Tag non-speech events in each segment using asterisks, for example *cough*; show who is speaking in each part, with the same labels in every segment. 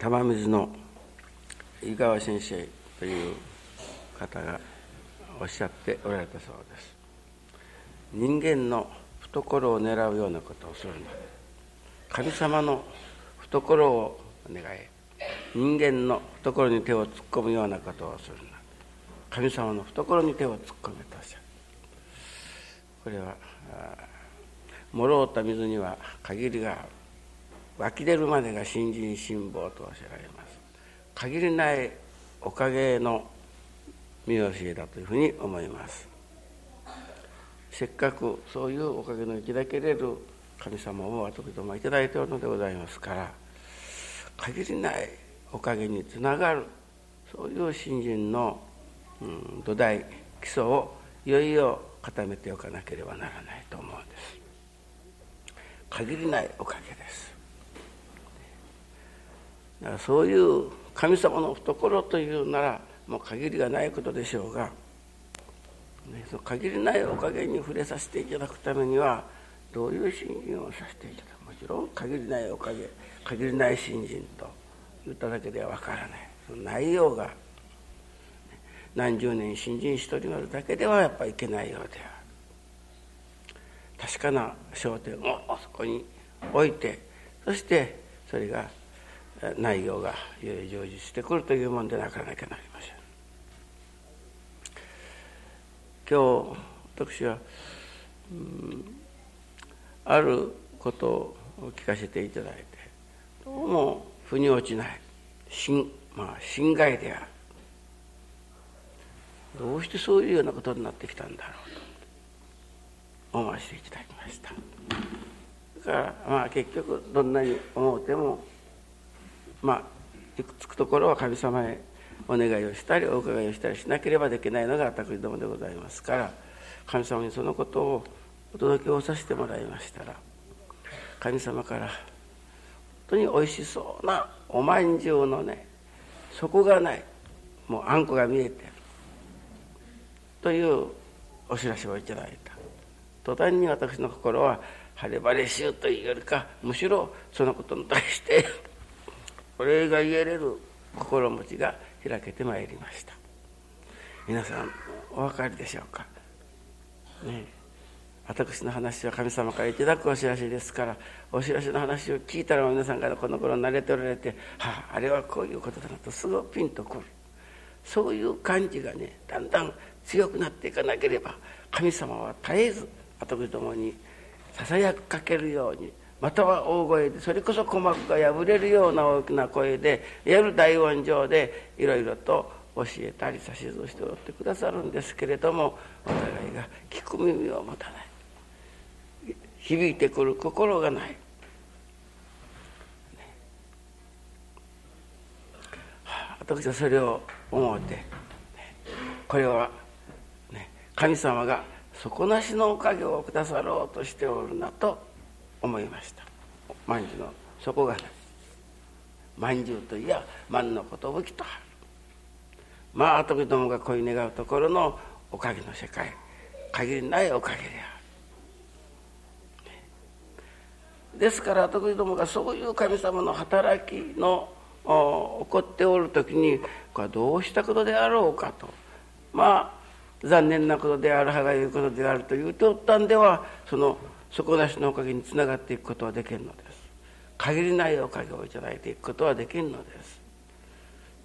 Speaker 1: 玉水の井川先生という方がおっしゃっておられたそうです。人間の懐を狙うようなことをするな。神様の懐を願え人間の懐に手を突っ込むようなことをするな。神様の懐に手を突っ込めとおっしゃるこれはもろうた水には限りがある。湧き出るまでが新人辛抱とおっしゃられます。限りないおかげの見教えだというふうに思います。せっかくそういうおかげのいただけれる神様を私どもいただいておるのでございますから限りないおかげにつながるそういう新人の、うん、土台基礎をいよいよ固めておかなければならないと思うんです。限りないおかげです。そういう神様の懐というならもう限りがないことでしょうが、ね、その限りないおかげに触れさせていただくためにはどういう信心をさせていただくもちろん限りないおかげ限りない信心と言っただけではわからない。その内容が何十年信心しておりますだけではやっぱいけないようである。確かな焦点をそこに置いてそしてそれが内容がより成就してくるというもんでなかなかなりません。今日私は、うん、あることを聞かせていただいてどうも腑に落ちない。心,、まあ、心外である。どうしてそういうようなことになってきたんだろうと思わせていただきました。だからまあ結局どんなに思うてもまあ行くつくところは神様へお願いをしたりお伺いをしたりしなければできないのが私どもでございますから神様にそのことをお届けをさせてもらいましたら神様から本当においしそうなおまんじゅうのね底がないもうあんこが見えてるというお知らせをいただいた。途端に私の心は晴れ晴れしゅうというよりかむしろそのことに対してお礼が言えれる心持ちが開けてまいりました。皆さんお分かりでしょうか？ね私の話は神様からいただくお知らせですからお知らせの話を聞いたら皆さんからこの頃慣れておられて「はああれはこういうことだな」とすぐピンとくる。そういう感じがねだんだん強くなっていかなければ神様は絶えず私どもにささやかけるようにまたは大声でそれこそ鼓膜が破れるような大きな声でやる大音上でいろいろと教えたり指図をしておってくださるんですけれどもお互いが聞く耳を持たない。響いてくる心がない、私はそれを思って、これは、ね、神様が底なしのおかげをくださろうとしておるなと思いました。まんじゅうの底がないまんじゅうといや万の寿とはる。まあ時どもが恋願うところのおかげの世界。限りないおかげである。ですから時どもがそういう神様の働きの起こっておる時にこれはどうしたことであろうかと。まあ残念なことである歯がゆいことであるというとったんではその底なしのおかげにつながっていくことはできるのです。限りないおかげを頂いていくことはできるのです、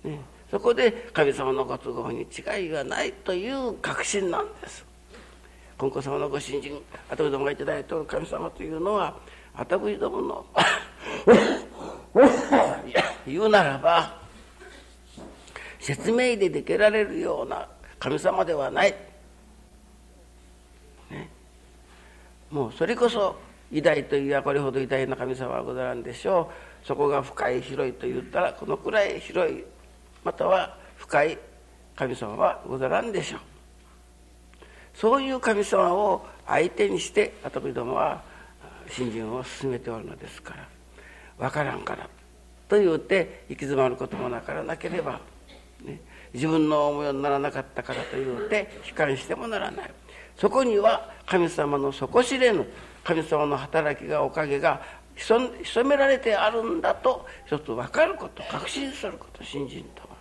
Speaker 1: ね、そこで神様のご都合に違いがないという確信なんです。金光様のご信心あたどもが頂いておる神様というのはあたどもの *coughs* 言うならば説明でできられるような神様ではない。もうそれこそ偉大というやこれほど偉大な神様はござらんでしょう。そこが深い広いと言ったらこのくらい広いまたは深い神様はござらんでしょう。そういう神様を相手にして私どもは信心を進めておるのですから。分からんからと言うて行き詰まることもなからなければ、ね、自分の思いにならなかったからと言うて悲観してもならない。そこには神様の底知れぬ神様の働きがおかげが潜められてあるんだと一つ分かること確信すること信心と。は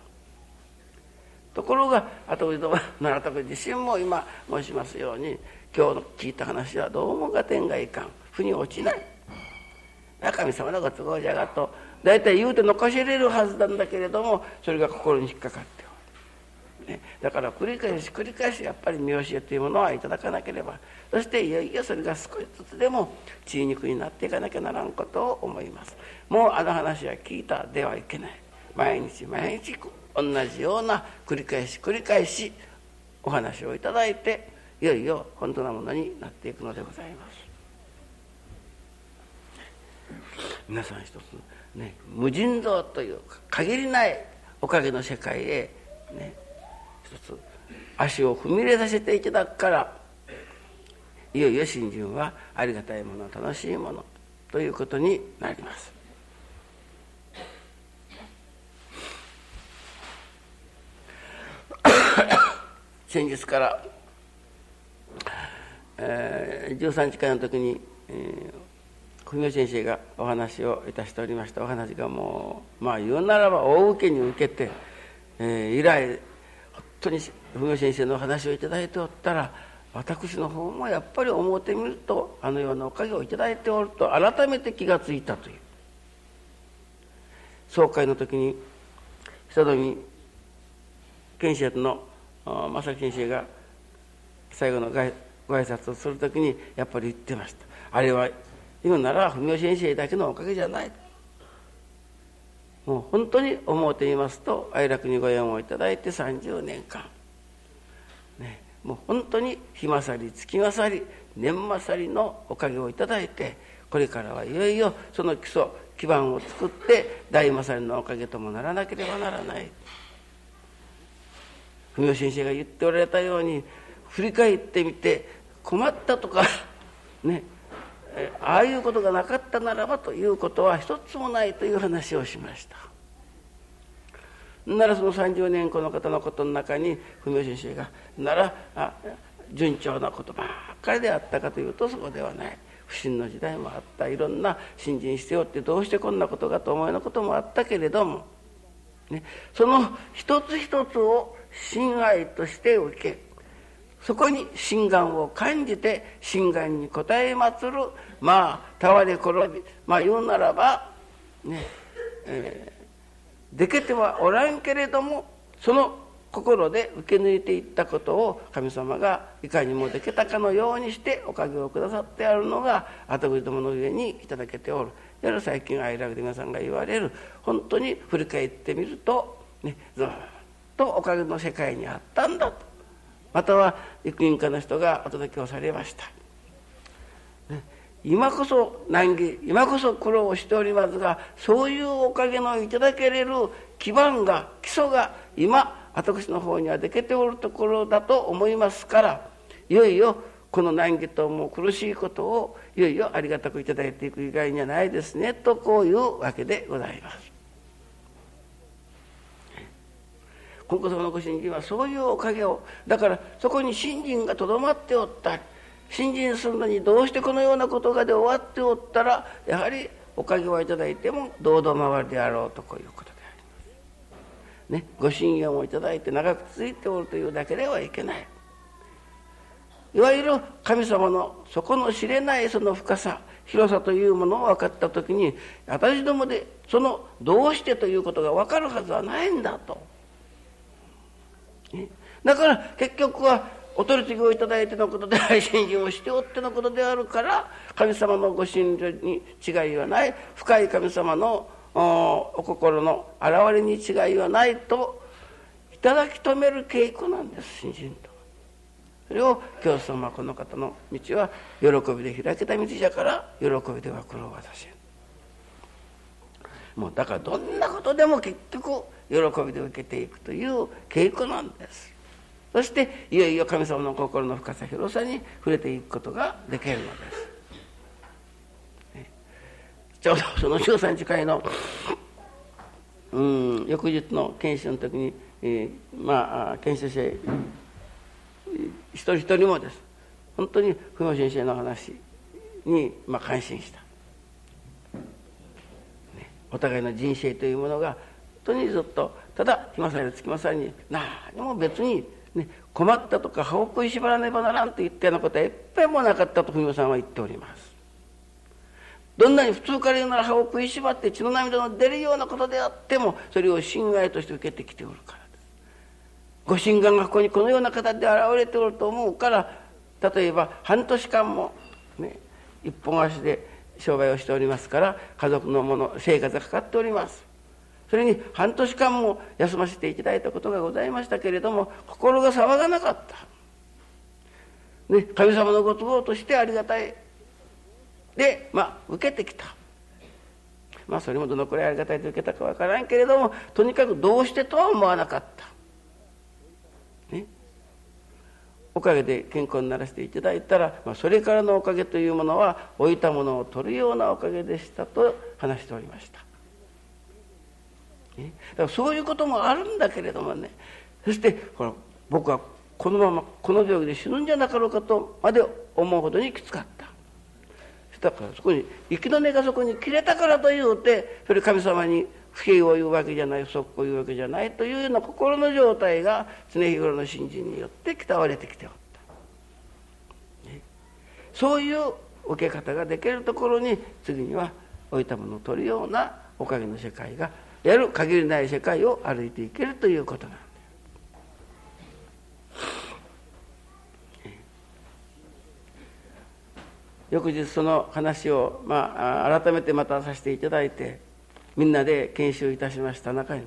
Speaker 1: ところが後藤戸奈良徳自身も今申しますように今日の聞いた話はどうも合点がいかん。腑に落ちない。神様のご都合じゃがと大体言うて残しれるはずなんだけれどもそれが心に引っかかって、ね、だから繰り返し繰り返しやっぱり見教えというものはいただかなければそしていよいよそれが少しずつでも血肉になっていかなきゃならんことを思います。もうあの話は聞いたではいけない。毎日毎日同じような繰り返し繰り返しお話をいただいていよいよ本当なものになっていくのでございます。皆さん一つね無尽蔵というか限りないおかげの世界へね一つ足を踏み入れさせていただくからいよいよ新人はありがたいもの楽しいものということになります。*coughs* 先日から、えー、13日会の時に、えー、文雄先生がお話をいたしておりました。お話がもうまあ言うならば大受けに受けて、えー、以来当に文雄先生のお話をいただいておったら私の方もやっぱり思ってみるとあのようなおかげをいただいておると改めて気がついたという。総会の時に久富賢秀の正木先生が最後のご挨拶をする時にやっぱり言ってました。あれは言うなら文雄先生だけのおかげじゃない。もう本当に思うてみますと愛楽にご縁をいただいて30年間。ね。もう本当に日勝り月勝り年勝りのおかげをいただいてこれからはいよいよその基礎基盤を作って大勝りのおかげともならなければならない。文雄先生が言っておられたように振り返ってみて困ったとかね。ああいうことがなかったならばということは一つもないという話をしました。ならその30年この方のことの中に文雄先生がならあ順調なことばっかりであったかというとそこではない。不審の時代もあった。いろんな信心しておってどうしてこんなことかと思うようなこともあったけれども、ね、その一つ一つを心愛として受けそこに心願を感じて心願に応え祀る。まあ俵転びまあ言うならばねえー、でけてはおらんけれどもその心で受け抜いていったことを神様がいかにもでけたかのようにしておかげをくださってあるのが後栗どもの上にいただけておる。いわゆる最近愛楽で皆さんが言われる。本当に振り返ってみるとねずっとおかげの世界にあったんだと。または育人家の人がお届けをされました、今こそ難儀今こそ苦労をしておりますがそういうおかげのいただけれる基盤が基礎が今私の方にはできておるところだと思いますからいよいよこの難儀とも苦しいことをいよいよありがたくいただいていく以外にはないですねとこういうわけでございます。金光様のご信心はそういうおかげをだからそこに信心がとどまっておった信心するのにどうしてこのようなことがで終わっておったらやはりおかげをいただいても堂々回りであろうとこういうことであります。ね、ご信用をいただいて長く続いておるというだけではいけない。いわゆる神様の底の知れないその深さ広さというものを分かった時に私どもでそのどうしてということが分かるはずはないんだと。だから結局はお取り次ぎをいただいてのことで愛信心をしておってのことであるから神様のご信条に違いはない深い神様のお心の現れに違いはないといただき止める稽古なんです信心と。それを教祖様この方の道は喜びで開けた道じゃから喜びでは苦労はさせもうだからどんなことでも結局喜びで受けていくという稽古なんです。そしていよいよ神様の心の深さ広さに触れていくことができるのです、ね、ちょうどその13日会のうん翌日の研修の時に、えー、まあ研修生一人一人もです。本当に文雄先生の話に、まあ、感心した。お互いの人生というものが当にずっとただ日政や月政に何も別に、ね、困ったとか歯を食いしばらねばならんといったようなことは一遍もなかったと文雄さんは言っております。どんなに普通から言うなら歯を食いしばって血の涙の出るようなことであってもそれを侵害として受けてきておるからです。ご神願がここにこのような形で現れておると思うから例えば半年間もね一本足で商売をしておりますから家族のもの生活がかかっております。それに半年間も休ませていただいたことがございましたけれども心が騒がなかった、ね、神様のご都合としてありがたい。でまあ受けてきた。まあそれもどのくらいありがたいと受けたかわからんけれどもとにかくどうしてとは思わなかった、ね、おかげで健康にならせていただいたら、まあ、それからのおかげというものは置いたものを取るようなおかげでしたと話しておりました。ね、だからそういうこともあるんだけれどもね。そしてほら僕はこのままこの病気で死ぬんじゃなかろうかとまで思うほどにきつかった。だからそこに息の根がそこに切れたからというてそれ神様に不平を言うわけじゃない不足を言うわけじゃないというような心の状態が常日頃の信心によって鍛われてきておった、ね、そういう受け方ができるところに次には置いたものを取るようなおかげの世界がやる限りない世界を歩いていけるということなんだ翌日その話を、まあ、改めてまたさせていただいてみんなで研修いたしました。中に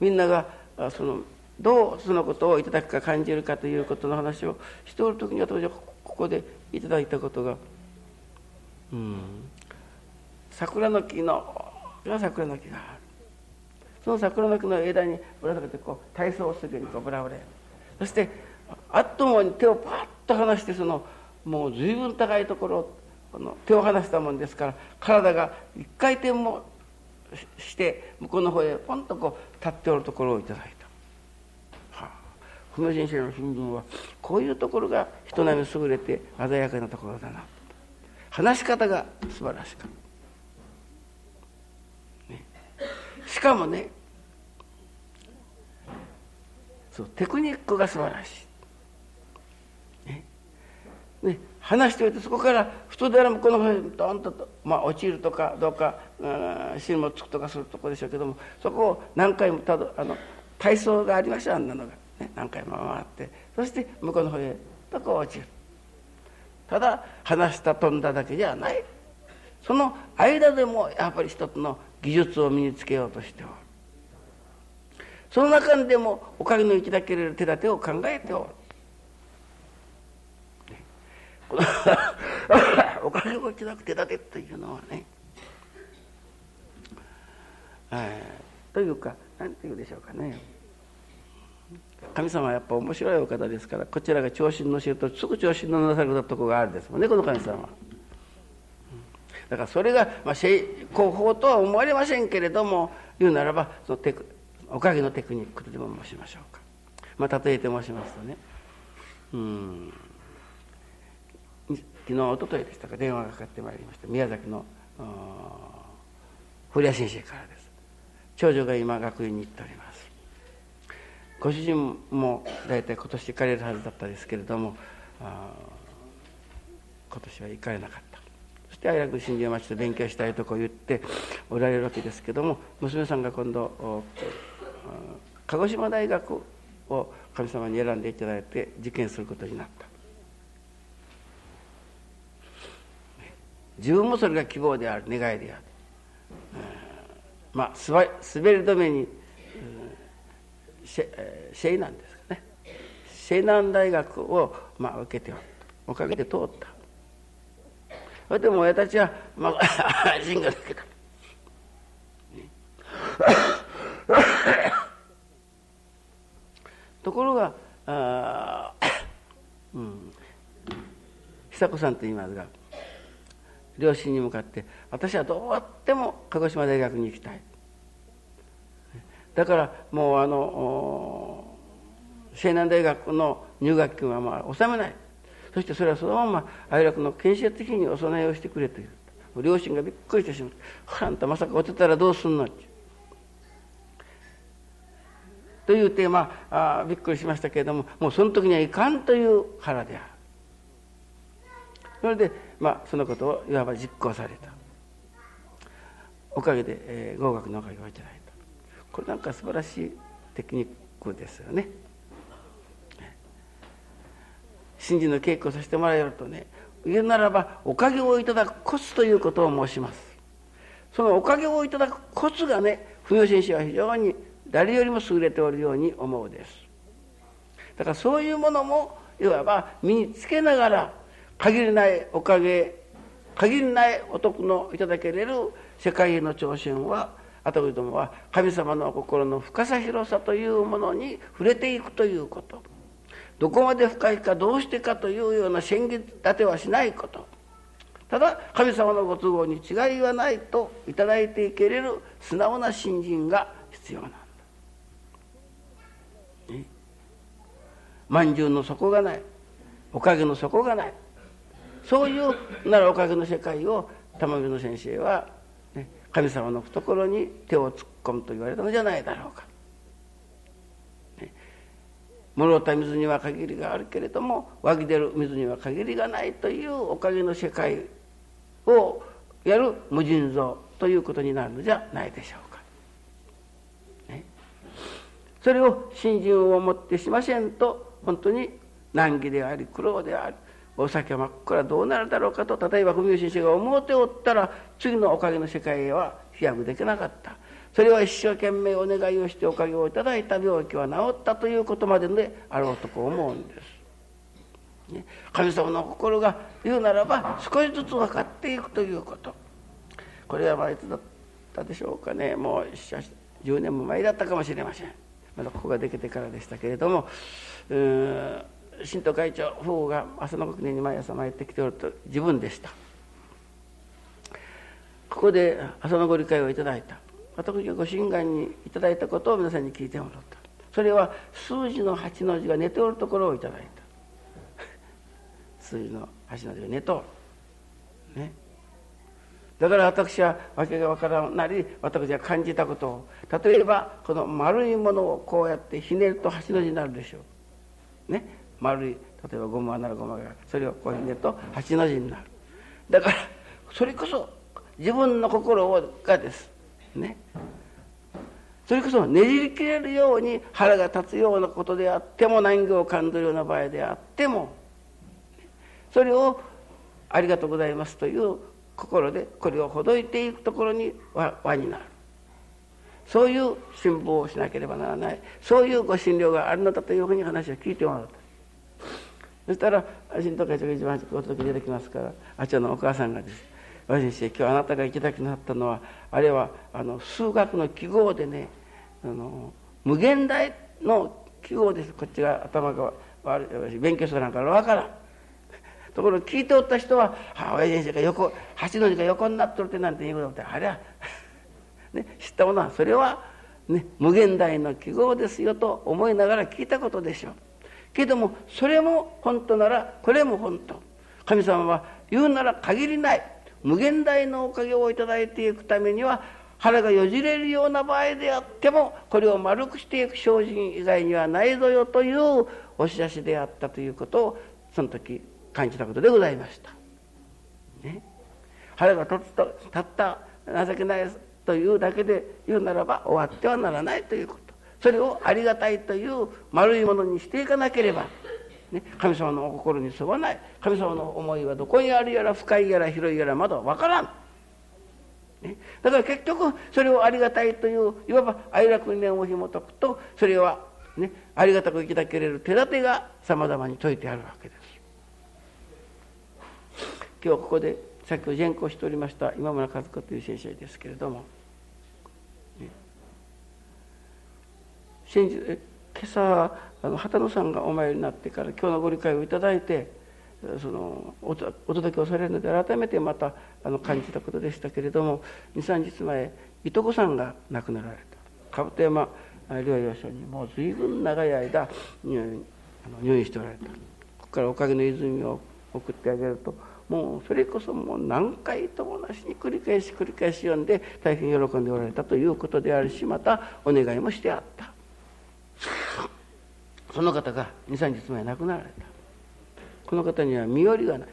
Speaker 1: みんながそのどうそのことをいただくか感じるかということの話をしておる時に私はここでいただいたことが。うん。桜の木の桜の木がある。その桜の木の枝にぶら下げてこう体操をするようにこうぶらぶらそしてあっというに手をパッと離してそのもう随分高いところこの手を離したもんですから体が一回転もして向こうの方へポンとこう立っておるところをいただいた。はあ、久米先生の新聞はこういうところが人並み優れて鮮やかなところだな。話し方が素晴らしかった、ね、しかもねそうテクニックが素晴らしい。ね、話しておいてそこから普通であればこの方にドンと、まあ、落ちるとかどうか芯もつくとかするとこでしょうけどもそこを何回もたどあの体操がありましたあんなのが、ね、何回も回ってそして向こうの方へとこう落ちる。ただ話した飛んだだけじゃない。その間でもやっぱり一つの技術を身につけようとしておる。その中でもおかげのいただける手立てを考えておる。お金持ちなくてだけというのはね、えー、というか何て言うでしょうかね。神様はやっぱ面白いお方ですからこちらが調子に乗せるとすぐ調子に乗らされたとこがあるんですもんねこの神様は。だからそれが、まあ、成功法とは思われませんけれども言うならばそのテクおかげのテクニックとでも申しましょうか。まあ、例えて申しますとね。うん。昨日おとといでしたか。電話がかかってまいりました。宮崎の古谷先生からです。長女が今学院に行っております。ご主人も大体今年行かれるはずだったですけれども今年は行かれなかった。して愛楽新庄町で勉強したいとこう言っておられるわけですけども娘さんが今度鹿児島大学を神様に選んでいただいて受験することになった自分もそれが希望である願いである、うん、まあ滑り止めに、うん、シェイナンですかねシェイナン大学を、まあ、受けておかげで通ったそれでも親たちは、まあ、安心ができた。*coughs* ところがあ、*coughs* うん、久子さんと言いますが両親に向かって私はどうやっても鹿児島大学に行きたい。だからもうあの西南大学の入学金はまあ納めない。そしてそれはそのまま愛楽の建設的にお供えをしてくれという両親がびっくりしてしまって「あんたまさか落ちたらどうすんの?」というテーマあびっくりしましたけれどももうその時にはいかんという腹である。それでまあそのことをいわば実行された。おかげで、えー、合格のおかげをいただいた。これなんか素晴らしいテクニックですよね。信心の稽古をさせてもらえるとね言うならばおかげをいただくコツということを申します。そのおかげをいただくコツがね不明先生は非常に誰よりも優れておるように思うです。だからそういうものもいわば身につけながら限りないおかげ限りないお得のいただけれる世界への挑戦は私どもは神様の心の深さ広さというものに触れていくということ。どこまで深いかどうしてかというような宣言立てはしないこと。ただ神様のご都合に違いはないと頂いていけれる素直な信心が必要なんだ。ね。まんじゅうの底がない。おかげの底がない。そういうならおかげの世界を玉美の先生は、ね、神様の懐に手を突っ込むと言われたのじゃないだろうか。ね、もった水には限りがあるけれども湧き出る水には限りがないというおかげの世界をやる無尽蔵ということになるのじゃないでしょうか。ね、それを信心を持ってしませんと本当に難儀であり苦労でありお酒は真っ暗どうなるだろうかと例えば文雄先生が思うておったら次のおかげの世界へは飛躍できなかったそれは一生懸命お願いをしておかげをいただいた病気は治ったということまでであろうとこう思うんです、神様の心が言うならば少しずつ分かっていくということ。これはまあいつだったでしょうかね。もう10年も前だったかもしれません。まだここができてからでしたけれども。うん新党会長夫婦が朝の国に毎朝参ってきておると自分でした。ここで朝のご理解をいただいた。私がご心願にいただいたことを皆さんに聞いてもらった。それは数字の8の字が寝ておるところをいただいた。*laughs* 数字の8の字が寝とる。ね。だから私は訳が分からんなり私が感じたことを。例えばこの丸いものをこうやってひねると8の字になるでしょう。ね。丸い例えばゴマならゴマがそれをこうひねると八の字になる。だからそれこそ自分の心がです。ね。それこそねじり切れるように腹が立つようなことであっても難儀を感じるような場合であってもそれをありがとうございますという心でこれをほどいていくところに輪になる。そういう辛抱をしなければならない。そういうご診療があるのだというふうに話を聞いてもらった。そしたら新藤会長が一番お届け出てきますからあちらのお母さんがです「和先生今日あなたが行きたくなったのはあれはあの数学の記号でねあの無限大の記号です。こっちが頭が悪い。勉強するなんか分からん」ところ聞いておった人は「あ親先生が横橋の字が横になっとるって」なんて言うことってあれは、*laughs* ね、知ったものはそれは、ね、無限大の記号ですよと思いながら聞いたことでしょう。けどもそれも本当ならこれも本当。神様は言うなら限りない。無限大のおかげをいただいていくためには腹がよじれるような場合であってもこれを丸くしていく精進以外にはないぞよというお知らせであったということをその時感じたことでございました。ね、腹がとつとたった情けないというだけで言うならば終わってはならないということ。それをありがたいという丸いものにしていかなければ、ね、神様のお心に沿わない。神様の思いはどこにあるやら深いやら広いやらまだ分からん、ね、だから結局それをありがたいといういわば愛楽念を紐解くとそれは、ね、ありがたくいただけれる手立てがさまざまに説いてあるわけです。今日ここでさっき善行しておりました今村和子という先生ですけれども。先日今朝あの畑野さんがお参りになってから今日のご理解をいただいてそのお届けをされるので改めてまたあの感じたことでしたけれども23日前いとこさんが亡くなられた。兜山療養所にもう随分長い間入院入院しておられた。ここからおかげの泉を送ってあげるともうそれこそもう何回ともなしに繰り返し繰り返し読んで大変喜んでおられたということであるしまたお願いもしてあった。その方が23日前亡くなられた。この方には身寄りがない。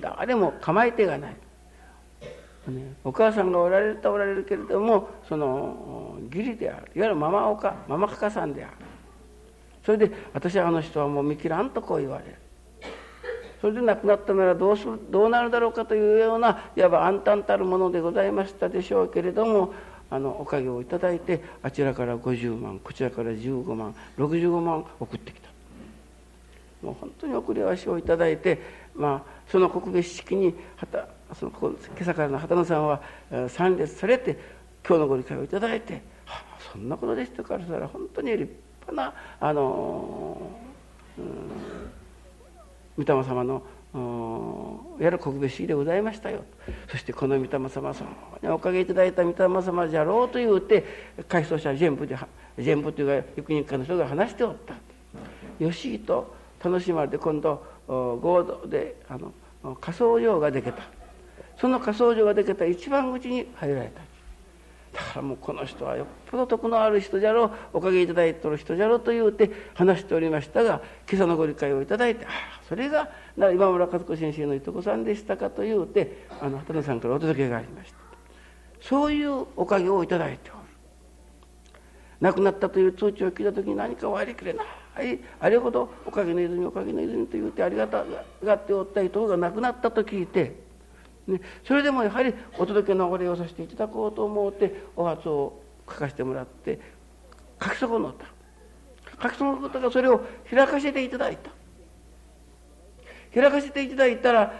Speaker 1: 誰も構え手がない、お母さんがおられるとおられるけれどもその義理である。いわゆるママおかママかかさんである。それで私はあの人はもう見切らんとこう言われる。それで亡くなったならどうするどうなるだろうかというようないわば暗淡たるものでございましたでしょうけれどもあのおかげをいただいてあちらから50万こちらから15万65万送ってきた。もう本当に送り合わせをいただいてまあその告別式にその今朝からの畑野さんは参列されて今日のご理解をいただいて、はあ、そんなことでしたからしたら本当に立派なあの、うん、御霊様のやる告別式でございましたよ。そしてこの御霊様様におかげいただいた御霊様じゃろうと言うて回想者全部で全部というか幾人かの人が話しておった。よしいと楽しまれて今度合同であの仮想場ができた。その仮想場ができた一番口に入られた。だからもうこの人はよっぽど徳のある人じゃろうおかげいただいてる人じゃろうと言うて話しておりましたが今朝のご理解をいただいてああそれが今村和子先生のいとこさんでしたかと言うてあの畑野さんからお届けがありました。そういうおかげをいただいておる。亡くなったという通知を聞いた時に何か割り切れない。あれほどおかげの泉おかげの泉と言うてありがたがっておった人が亡くなったと聞いてね、それでもやはりお届けのお礼をさせていただこうと思ってお初を書かせてもらって書き損なった書き損なったがそれを開かせていただいた。開かせていただいたら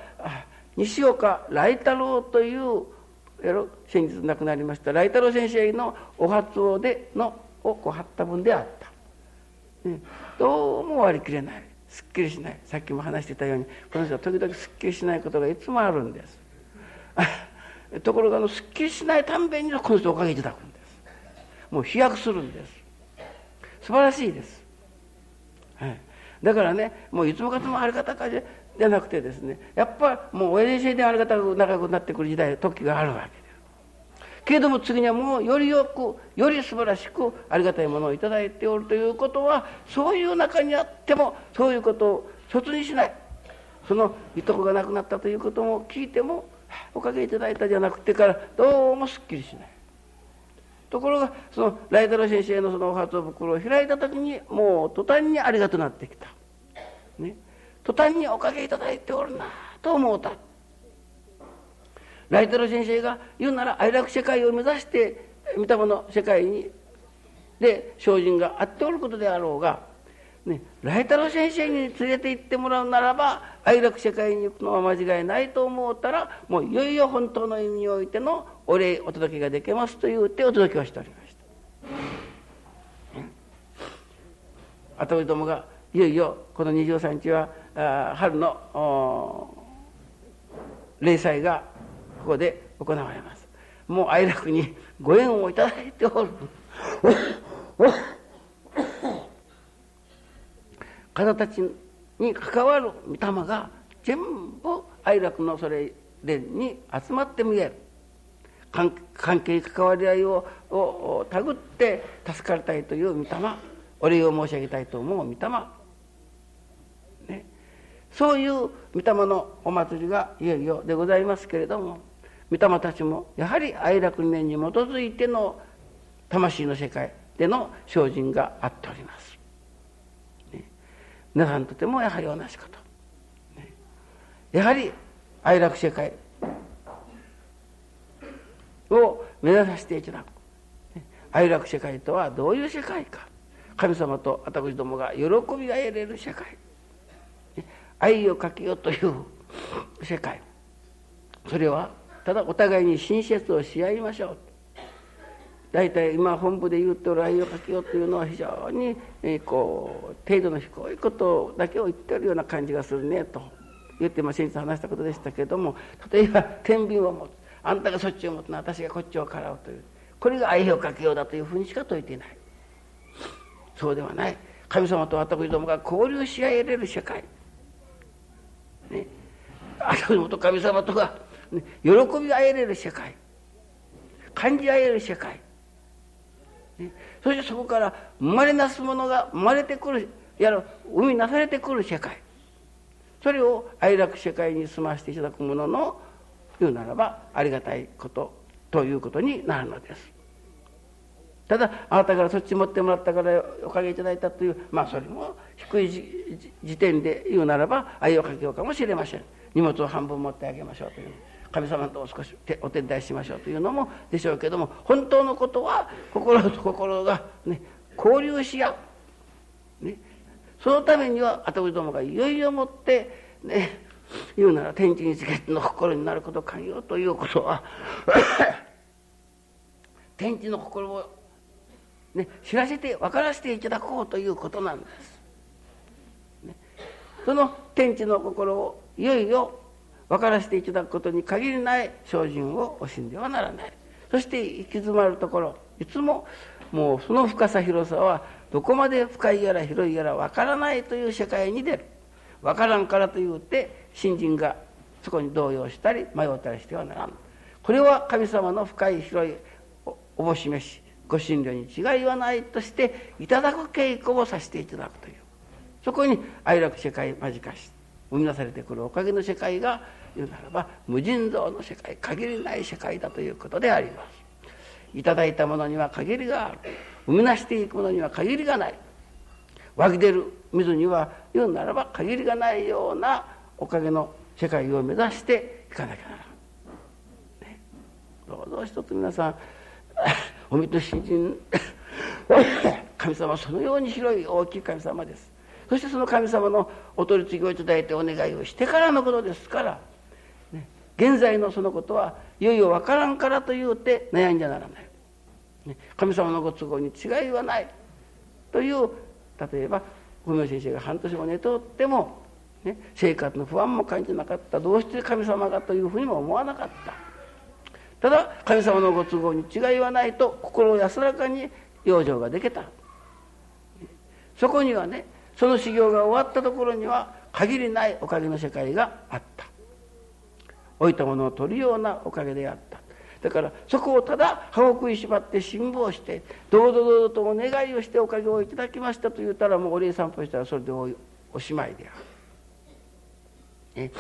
Speaker 1: 西岡来太郎という先日亡くなりました来太郎先生のお初をでのをこう貼った分であった、ね、どうも割り切れない。すっきりしない。さっきも話してたようにこの人は時々すっきりしないことがいつもあるんです。*laughs* ところがあのすっきりしないたんびにこの人おかげいただくんです。もう飛躍するんです。素晴らしいです、はい、だからねもういつもかつもありがたかじゃなくてですねやっぱもう親父でありがた仲良くなってくる時代時があるわけです。けれども次にはもうよりよくより素晴らしくありがたいものを頂いておるということはそういう中にあってもそういうことを卒にしない。そのいとこが亡くなったということも聞いてもおかげいただいたじゃなくてからどうもすっきりしない。ところがそのライ太郎先生のそのお初袋を開いた時にもう途端にありがとなってきた、ね、途端におかげいただいておるなと思うた。ライ太郎先生が言うなら愛楽世界を目指して御霊の世界にで精進があっておることであろうがね、来太郎先生に連れて行ってもらうならば愛楽世界に行くのは間違いないと思ったらもういよいよ本当の意味においてのお礼お届けができますと言うてお届けをしておりました。あとどもがいよいよこの23日はあ春の例祭がここで行われます。もう愛楽にご縁をいただいておる。方たちに関わる御霊が全部愛楽のそれに集まって見える。関係関わり合いをを手繰って助かりたいという御霊。お礼を申し上げたいと思う御霊、ね、そういう御霊のお祭りがいよいよでございますけれども御霊たちもやはり愛楽念に基づいての魂の世界での精進があっております。皆さんとてもやはり同じこと、やはり愛楽世界を目指させていただく。愛楽世界とはどういう世界か。神様と私どもが喜びが得れる世界愛をかけようという世界それはただお互いに親切をし合いましょう。大体今本部で言っておる愛をかけようというのは非常に、えこう程度の低いことだけを言ってるような感じがするねと。言ってまあ先日話したことでしたけれども例えば天秤を持つ。あんたがそっちを持つの私がこっちをからうという。これが愛をかけようだというふうにしか説いていない。そうではない。神様と私どもが交流し合えれる社会、ね、後元神様とが、ね、喜び合えれる世界感じ合える世界、そしてそこから生まれなすものが生まれてくるいや生みなされてくる世界。それを愛楽世界に住ませていただくものの言うならばありがたいことということになるのです。ただあなたからそっち持ってもらったからおかげいただいたというまあそれも低い時点で言うならば愛をかけようかもしれません。荷物を半分持ってあげましょうという。神様と少しお手伝いしましょうというのもでしょうけども本当のことは心と心が、ね、交流し合う、ね、そのためには後どもがいよいよもってね言うなら天地に月の心になることかよということは *coughs* 天地の心をね、知らせて分からせていただこうということなんです。ね、その天地の心をいよいよ分からせていただくことに限りない精進を惜しんではならない。そして行き詰まるところいつももうその深さ広さはどこまで深いやら広いやら分からないという世界に出る。分からんからというて新人がそこに動揺したり迷ったりしてはならん。これは神様の深い広いおぼし飯ご診療に違いはないとしていただく稽古をさせていただくという。そこに愛楽世界間近し生み出されてくるおかげの世界が言うならば無尽蔵の世界限りない世界だということであります。いただいたものには限りがある。生み出していくものには限りがない。湧き出る水には言うならば限りがないようなおかげの世界を目指していかなきゃならん、ね、どうぞ一つ皆さん *laughs* おみと新人 *laughs* 神様そのように広い大きい神様です。そしてその神様のお取り次ぎをいただいてお願いをしてからのことですから、ね、現在のそのことはいよいよ分からんからと言うて悩んじゃならない、ね、神様のご都合に違いはない。という例えば小宮先生が半年も寝ておっても、ね、生活の不安も感じなかった。どうして神様がというふうにも思わなかった。ただ神様のご都合に違いはないと心安らかに養生ができた。そこにはねその修行が終わったところには限りないおかげの世界があった置いたものを取るようなおかげであっただからそこをただ歯を食いしばって辛抱してどうぞどうぞとお願いをしておかげをいただきましたと言ったらもうお礼散歩したらそれでおしまいである。ね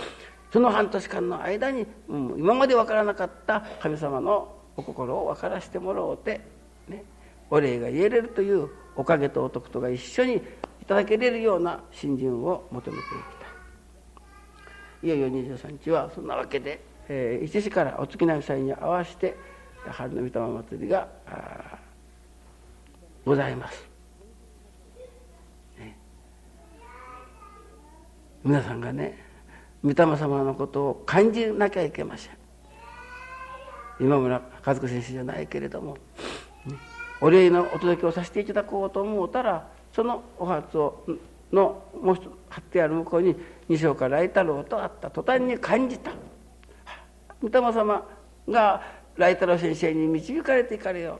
Speaker 1: その半年間の間に、うん、今まで分からなかった神様のお心を分からせてもらおうて、ね、お礼が言えれるというおかげとお徳とが一緒にだけれるような信心を求めていきた。いいよいよ23日はそんなわけで、えー、一時からお月並祭に合わせて春の御霊祭りがございます。ね、皆さんがね御霊様のことを感じなきゃいけません。今村和子先生じゃないけれども、ね、お礼のお届けをさせていただこうと思うたらそのお初をのもう一つ貼ってある向こうに西岡来太郎とあった途端に感じた。御霊様が来太郎先生に導かれていかれよ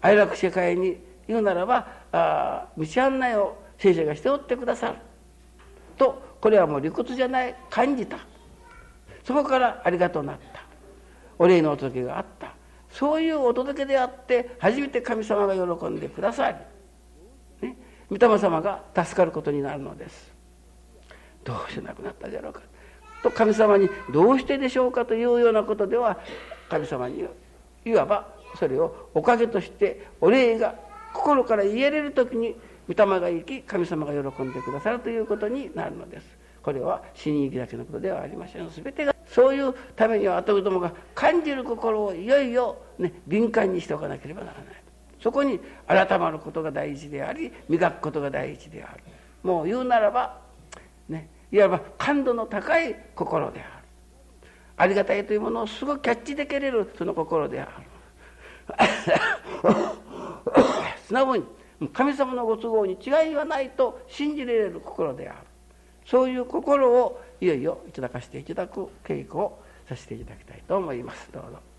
Speaker 1: 愛楽世界に言うならばあ道案内を先生がしておってくださる。とこれはもう理屈じゃない。感じた。そこからありがとうなった。お礼のお届けがあった。そういうお届けであって初めて神様が喜んでくださり、御霊様が助かることになるのです。どうして亡くなったじゃろうか。と神様にどうしてでしょうかというようなことでは神様にいわばそれをおかげとしてお礼が心から言えれる時に御霊が行き神様が喜んでくださるということになるのです。これは死に行きだけのことではありません。全てがそういうためには後どもが感じる心をいよいよ、ね、敏感にしておかなければならない。そこに改まることが大事であり磨くことが大事である。もう言うならば、ね、いわば感度の高い心である。ありがたいというものをすごくキャッチできれるその心である。素直に神様のご都合に違いはないと信じられる心である。そういう心をいよいよいただかせていただく稽古をさせていただきたいと思います。どうぞ。